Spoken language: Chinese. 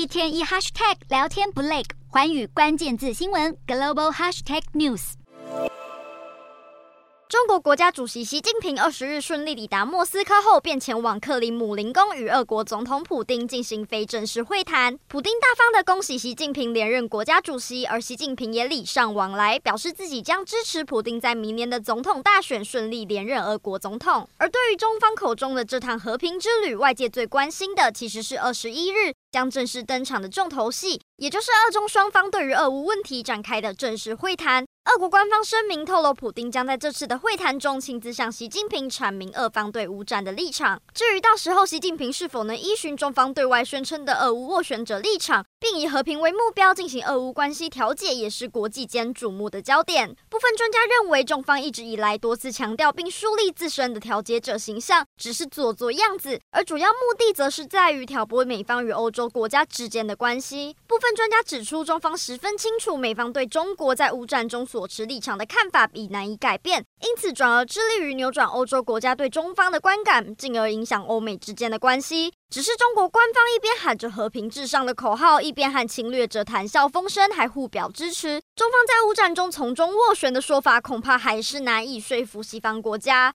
一天一 hashtag 聊天不累，环宇关键字新闻 global hashtag news。中国国家主席习近平二十日顺利抵达莫斯科后，便前往克里姆林宫与俄国总统普丁进行非正式会谈。普丁大方的恭喜习近平连任国家主席，而习近平也礼尚往来，表示自己将支持普丁在明年的总统大选顺利连任俄国总统。而对于中方口中的这趟和平之旅，外界最关心的其实是二十一日将正式登场的重头戏，也就是俄中双方对于俄乌问题展开的正式会谈。俄国官方声明透露，普丁将在这次的会谈中亲自向习近平阐明俄方对乌战的立场。至于到时候习近平是否能依循中方对外宣称的俄乌斡旋者立场，并以和平为目标进行俄乌关系调解，也是国际间瞩目的焦点。部分专家认为，中方一直以来多次强调并树立自身的调解者形象，只是做做样子，而主要目的则是在于挑拨美方与欧洲洲国家之间的关系。部分专家指出，中方十分清楚美方对中国在乌战中所持立场的看法已难以改变，因此转而致力于扭转欧洲国家对中方的观感，进而影响欧美之间的关系。只是中国官方一边喊着和平至上的口号，一边和侵略者谈笑风生，还互表支持。中方在乌战中从中斡旋的说法，恐怕还是难以说服西方国家。